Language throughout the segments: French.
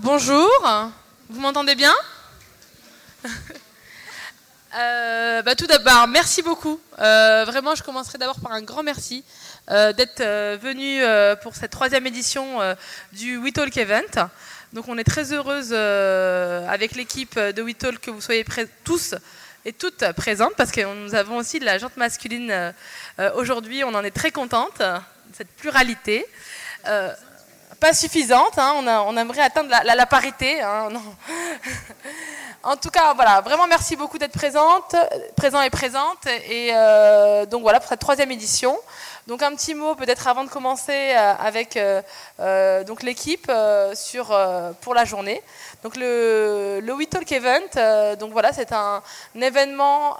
Bonjour, vous m'entendez bien? Euh, bah, Tout d'abord, merci beaucoup. Euh, vraiment, je commencerai d'abord par un grand merci euh, d'être venu pour cette troisième édition du WeTalk Event. Donc, on est très heureuse avec l'équipe de WeTalk que vous soyez tous et toutes présentes parce que nous avons aussi de la jante masculine aujourd'hui. On en est très contente, cette pluralité. Pas suffisante, hein, on, aimerait atteindre la, parité. hein. En tout cas, voilà, vraiment merci beaucoup d'être présente, présent et présente. Et euh, donc voilà pour cette troisième édition. Donc un petit mot peut-être avant de commencer euh, avec euh, donc l'équipe sur pour la journée. Donc le le We Talk Event, donc voilà, c'est un, événement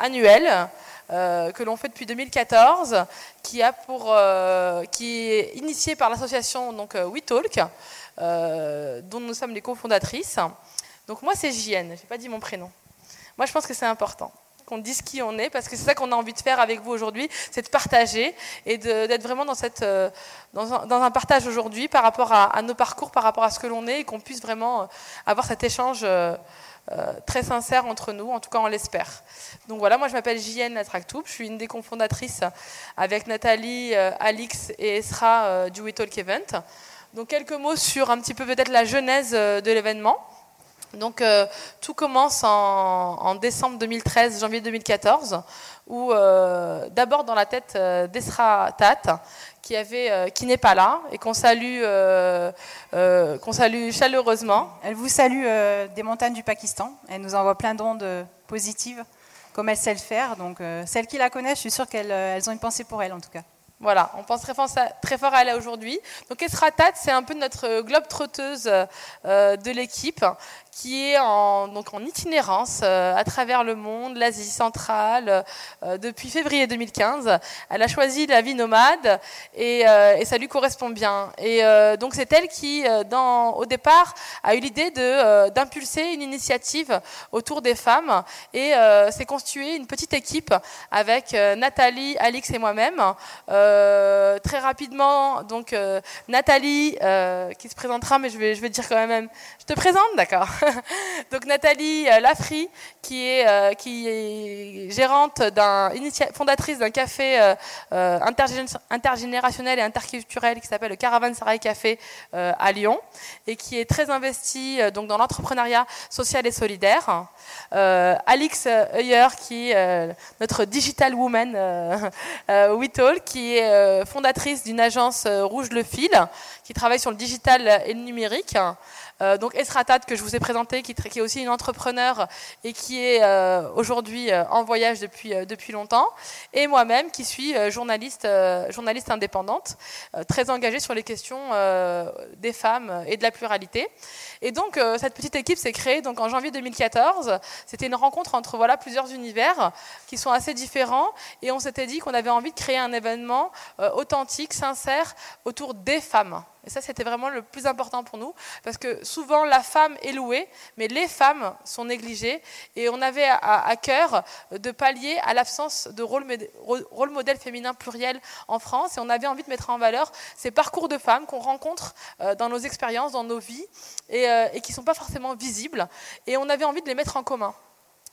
annuel. Euh, que l'on fait depuis 2014, qui a pour, euh, qui est initié par l'association donc euh, We Talk, euh, dont nous sommes les cofondatrices. Donc moi c'est JN, j'ai pas dit mon prénom. Moi je pense que c'est important qu'on dise qui on est parce que c'est ça qu'on a envie de faire avec vous aujourd'hui, c'est de partager et d'être vraiment dans cette dans un, partage aujourd'hui par rapport à, nos parcours, par rapport à ce que l'on est et qu'on puisse vraiment avoir cet échange euh, très sincère entre nous, en tout cas on l'espère. Donc voilà, moi je m'appelle JN Attractoup, je suis une des cofondatrices avec Nathalie, euh, Alix et Esra euh, du We Talk Event. Donc quelques mots sur un petit peu peut-être la genèse de l'événement. Donc euh, tout commence en, en décembre 2013, janvier 2014, où euh, d'abord dans la tête euh, d'Esra Tat, qui avait, euh, qui n'est pas là et qu'on salue, qu'on salue chaleureusement. Elle vous salue des montagnes du Pakistan. Elle nous envoie plein d'ondes positives, comme elle sait le faire. Donc, celles qui la connaissent, je suis sûre qu'elles elles ont une pensée pour elle, en tout cas. Voilà, on pense très fort, à- très fort à elle aujourd'hui. Donc Esra Tat, c'est un peu notre globe trotteuse de l'équipe qui est en, donc en itinérance euh, à travers le monde, l'Asie centrale, euh, depuis février 2015. Elle a choisi la vie nomade et, euh, ça lui correspond bien. Et donc c'est elle qui, au départ, a eu l'idée d'impulser une initiative autour des femmes et s'est constituée une petite équipe avec Nathalie, Alix et moi-même. Très rapidement, donc Nathalie, qui se présentera, mais je vais dire quand même, je te présente, d'accord? Donc Nathalie euh, est, euh, qui est gérante, fondatrice d'un café euh, intergén- intergénérationnel et interculturel qui s'appelle le Caravanserai Café à Lyon, et qui est très investie donc dans l'entrepreneuriat social et solidaire. Alix Heuer, qui est notre digital woman WeTalk, qui est fondatrice d'une agence Rouge le Fil, qui travaille sur le digital et le numérique. Euh, donc Esratat que je vous ai présenté, qui, est aussi une entrepreneur et qui est euh, aujourd'hui euh, en voyage depuis, depuis longtemps, et moi-même qui suis journaliste, journaliste indépendante, très engagée sur les questions des femmes et de la pluralité. Et donc cette petite équipe s'est créée donc en janvier 2014. C'était une rencontre entre voilà plusieurs univers qui sont assez différents, et on s'était dit qu'on avait envie de créer un événement authentique, sincère autour des femmes. Et ça, c'était vraiment le plus important pour nous, parce que souvent la femme est louée, mais les femmes sont négligées, et on avait à, cœur de pallier à l'absence de rôle modèle féminin pluriel en France, et on avait envie de mettre en valeur ces parcours de femmes qu'on rencontre euh, dans nos expériences, dans nos vies, et, euh, et qui ne sont pas forcément visibles, et on avait envie de les mettre en commun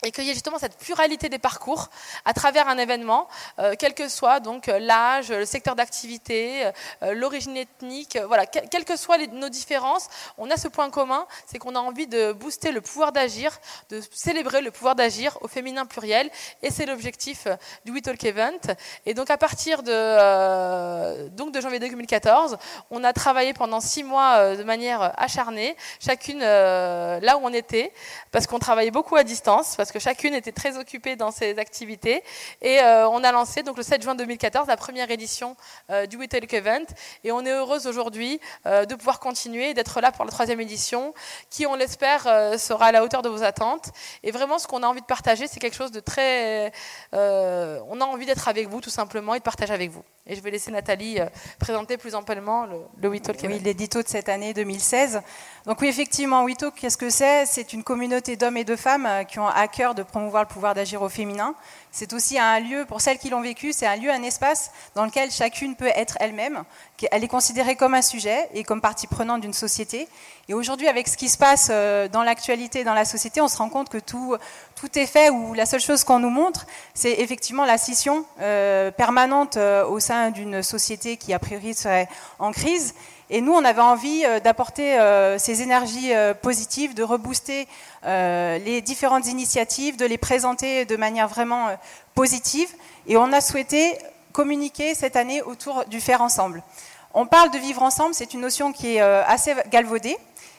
et qu'il y ait justement cette pluralité des parcours à travers un événement, euh, quel que soit donc euh, l'âge, le secteur d'activité, euh, l'origine ethnique, voilà, que- quelles que soient nos différences, on a ce point commun, c'est qu'on a envie de booster le pouvoir d'agir, de célébrer le pouvoir d'agir au féminin pluriel, et c'est l'objectif du We Talk Event. Et donc à partir de, donc de janvier 2014, on a travaillé pendant six mois de manière acharnée, chacune là où on était, parce qu'on travaillait beaucoup à distance, parce que chacune était très occupée dans ses activités. Et euh, on a lancé donc le 7 juin 2014 la première édition euh, du We Talk Event. Et on est heureuse aujourd'hui euh, de pouvoir continuer et d'être là pour la troisième édition, qui, on l'espère, sera à la hauteur de vos attentes. Et vraiment, ce qu'on a envie de partager, c'est quelque chose de très... on a envie d'être avec vous, tout simplement, et de partager avec vous. Et je vais laisser Nathalie présenter plus amplement le, le We Talk Event. Oui, l'édito de cette année 2016. Donc oui, effectivement, We Talk, qu'est-ce que c'est? C'est une communauté d'hommes et de femmes qui ont à cœur de promouvoir le pouvoir d'agir au féminin. C'est aussi un lieu, pour celles qui l'ont vécu, c'est un lieu, un espace dans lequel chacune peut être elle-même. Elle est considérée comme un sujet et comme partie prenante d'une société. Et aujourd'hui, avec ce qui se passe euh, dans l'actualité, dans la société, on se rend compte que tout, est fait, ou la seule chose qu'on nous montre, c'est effectivement la scission euh, permanente euh, au sein d'une société qui, a priori, serait en crise. Et nous, on avait envie d'apporter ces énergies positives, de rebooster les différentes initiatives, de les présenter de manière vraiment positive. Et on a souhaité communiquer cette année autour du faire ensemble. On parle de vivre ensemble, c'est une notion qui est assez galvaudée.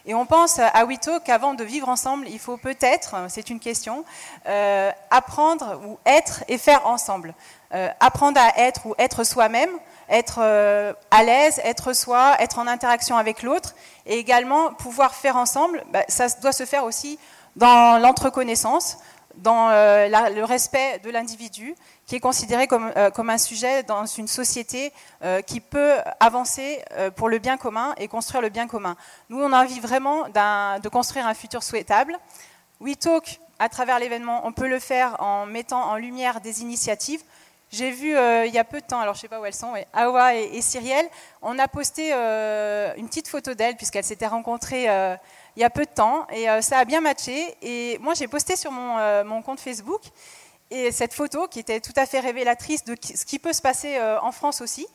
Et on pense à Wito qu'avant de vivre ensemble, il faut peut-être, c'est une question, euh, apprendre ou être et faire ensemble. Euh, apprendre à être ou être soi-même, être euh, à l'aise, être soi, être en interaction avec l'autre, et également pouvoir faire ensemble, bah, ça doit se faire aussi dans l'entreconnaissance, dans le respect de l'individu qui est considéré comme, euh, un sujet dans une société euh, qui peut avancer euh, pour le bien commun et construire le bien commun. Nous, on a envie vraiment de construire un futur souhaitable. WeTalk, à travers l'événement, on peut le faire en mettant en lumière des initiatives. J'ai vu il y a peu de temps, alors je ne sais pas où elles sont, Awa et, et, Cyrielle, on a posté une petite photo d'elles puisqu'elles s'étaient rencontrées il y a peu de temps et ça a bien matché. Et moi j'ai posté sur mon, compte Facebook et cette photo, qui était tout à fait révélatrice de ce qui peut se passer euh, en France aussi,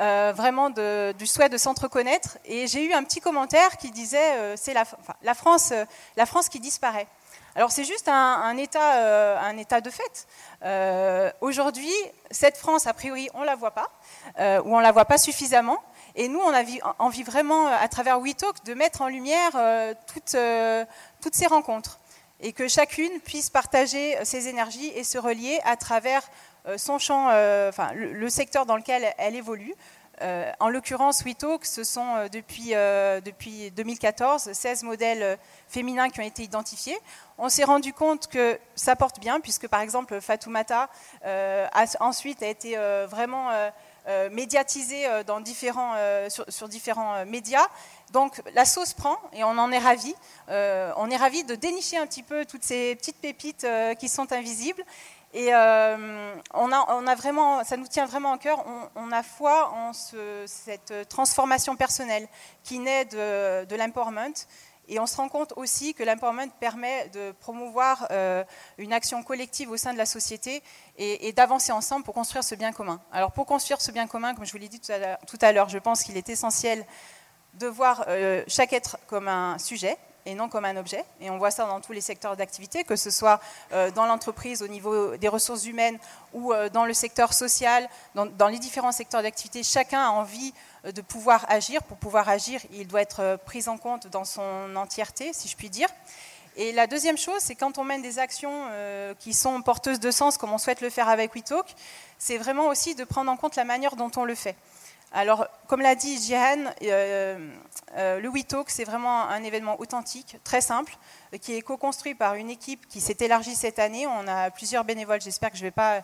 euh, vraiment du souhait de s'entreconnaître. Et j'ai eu un petit commentaire qui disait euh, c'est la, France, la France qui disparaît. Alors c'est juste un, état, un état de fait. Aujourd'hui, cette France, a priori, on ne la voit pas, ou on ne la voit pas suffisamment. Et nous, on a envie vraiment, à travers WeTalk, de mettre en lumière toutes, ces rencontres et que chacune puisse partager euh, ses énergies et se relier à travers euh, son champ, euh, enfin, le, secteur dans lequel elle évolue. En l'occurrence, WeTalk, ce sont depuis, depuis 2014 16 modèles féminins qui ont été identifiés. On s'est rendu compte que ça porte bien, puisque par exemple Fatoumata a ensuite a été vraiment médiatisée dans différents, sur, sur, différents médias. Donc la sauce prend et on en est ravi. Euh, on est ravi de dénicher un petit peu toutes ces petites pépites euh, qui sont invisibles. Et euh, on, a, vraiment, ça nous tient vraiment à cœur. On, a foi en cette transformation personnelle qui naît de, l'empowerment. Et on se rend compte aussi que l'empowerment permet de promouvoir une action collective au sein de la société et, d'avancer ensemble pour construire ce bien commun. Alors pour construire ce bien commun, comme je vous l'ai dit tout à l'heure, je pense qu'il est essentiel de voir euh, chaque être comme un sujet et non comme un objet. Et on voit ça dans tous les secteurs d'activité, que ce soit euh, dans l'entreprise au niveau des ressources humaines ou euh, dans le secteur social, dans, les différents secteurs d'activité. Chacun a envie de pouvoir agir. Pour pouvoir agir, il doit être pris en compte dans son entièreté, si je puis dire. Et la deuxième chose, c'est quand on mène des actions qui sont porteuses de sens, comme on souhaite le faire avec WeTalk, c'est vraiment aussi de prendre en compte la manière dont on le fait. Alors, comme l'a dit Jihan, euh, euh, le WeTalk, c'est vraiment un événement authentique, très simple, qui est co-construit par une équipe qui s'est élargie cette année. On a plusieurs bénévoles, j'espère que je ne vais pas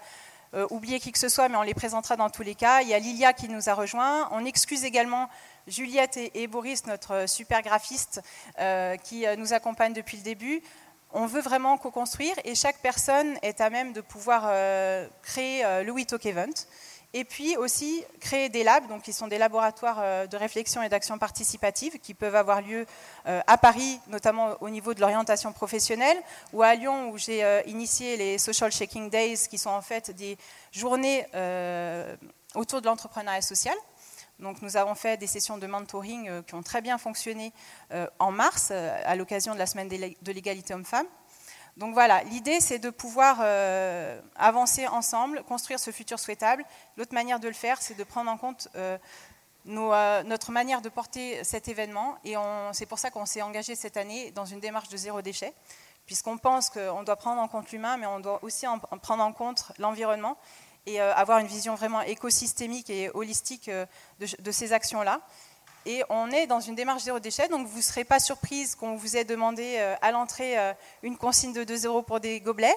euh, oublier qui que ce soit, mais on les présentera dans tous les cas. Il y a Lilia qui nous a rejoints. On excuse également Juliette et, Boris, notre super graphiste, qui nous accompagnent depuis le début on veut vraiment co-construire et chaque personne est à même de pouvoir créer le WeTalk Event. Et puis aussi créer des labs, donc qui sont des laboratoires euh, de réflexion et d'action participative qui peuvent avoir lieu euh, à Paris, notamment au niveau de l'orientation professionnelle, ou à Lyon où j'ai euh, initié les Social Shaking Days, qui sont en fait des journées autour de l'entrepreneuriat social. Donc nous avons fait des sessions de mentoring qui ont très bien fonctionné en mars, à l'occasion de la semaine de l'égalité homme-femme. Donc voilà, l'idée c'est de pouvoir euh, avancer ensemble, construire ce futur souhaitable. L'autre manière de le faire, c'est de prendre en compte euh, euh, notre manière de porter cet événement. Et c'est pour ça qu'on s'est engagé cette année dans une démarche de zéro déchet, puisqu'on pense qu'on doit prendre en compte l'humain, mais on doit aussi en prendre en compte l'environnement et avoir une vision vraiment écosystémique et holistique de, ces actions-là. Et on est dans une démarche zéro déchet, donc vous ne serez pas surprise qu'on vous ait demandé à l'entrée une consigne de 2 euros pour des gobelets.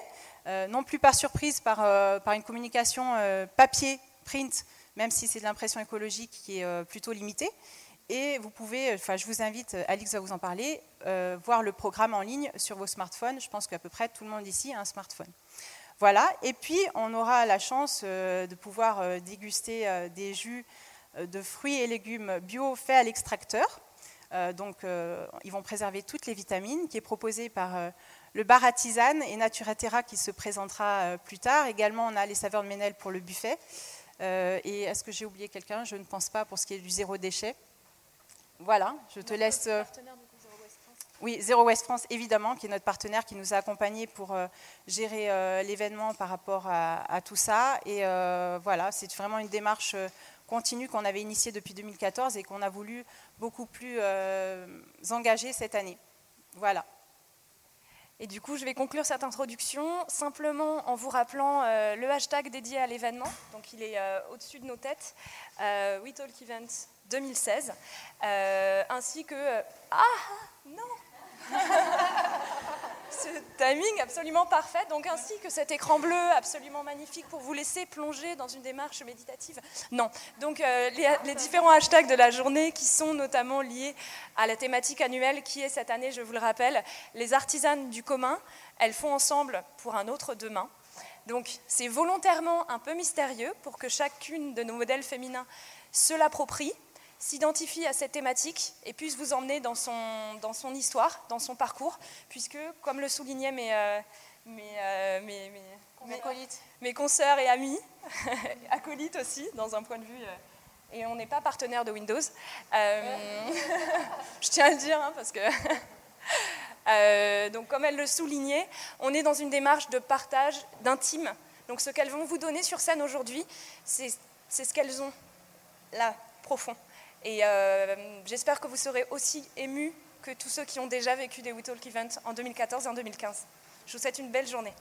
non plus par surprise par, par une communication papier, print, même si c'est de l'impression écologique qui est plutôt limitée. Et vous pouvez, enfin, je vous invite, Alix va vous en parler, euh, voir le programme en ligne sur vos smartphones. Je pense qu'à peu près tout le monde ici a un smartphone. Voilà. Et puis, on aura la chance euh, de pouvoir euh, déguster des jus de fruits et légumes bio faits à l'extracteur. donc, ils vont préserver toutes les vitamines, qui est proposé par le bar à tisane et Naturaterra qui se présentera plus tard. Également, on a les saveurs de Ménel pour le buffet. et est-ce que j'ai oublié quelqu'un? Je ne pense pas pour ce qui est du zéro déchet. Voilà, je te laisse. Euh, oui, Zéro West France, évidemment, qui est notre partenaire qui nous a accompagnés pour euh, gérer euh, l'événement par rapport à, tout ça. Et voilà, c'est vraiment une démarche continue qu'on avait initiée depuis 2014 et qu'on a voulu beaucoup plus engager cette année. Voilà. Et du coup, je vais conclure cette introduction simplement en vous rappelant le hashtag dédié à l'événement. Donc, il est au-dessus de nos têtes. We Talk Events 2016, euh, ainsi que... Euh, ah non Ce timing absolument parfait, donc ainsi que cet écran bleu absolument magnifique pour vous laisser plonger dans une démarche méditative. Non, donc euh, les, les, différents hashtags de la journée qui sont notamment liés à la thématique annuelle qui est cette année, je vous le rappelle, les artisanes du commun, elles font ensemble pour un autre demain. Donc c'est volontairement un peu mystérieux pour que chacune de nos modèles féminins se l'approprie s'identifie à cette thématique et puisse vous emmener dans son, dans son histoire, dans son parcours, puisque, comme le soulignaient mes, euh, euh, mes, mes, mes, mes, consoeurs et amis, acolytes aussi, dans un point de vue... Euh, et on n'est pas partenaire de Windows. je tiens à le dire, hein, parce que... donc, comme elle le soulignait, on est dans une démarche de partage, d'intime. Donc, ce qu'elles vont vous donner sur scène aujourd'hui, c'est ce qu'elles ont là, profond. Et euh, j'espère que vous serez aussi émus que tous ceux qui ont déjà vécu des We Talk Events en 2014 et en 2015. Je vous souhaite une belle journée.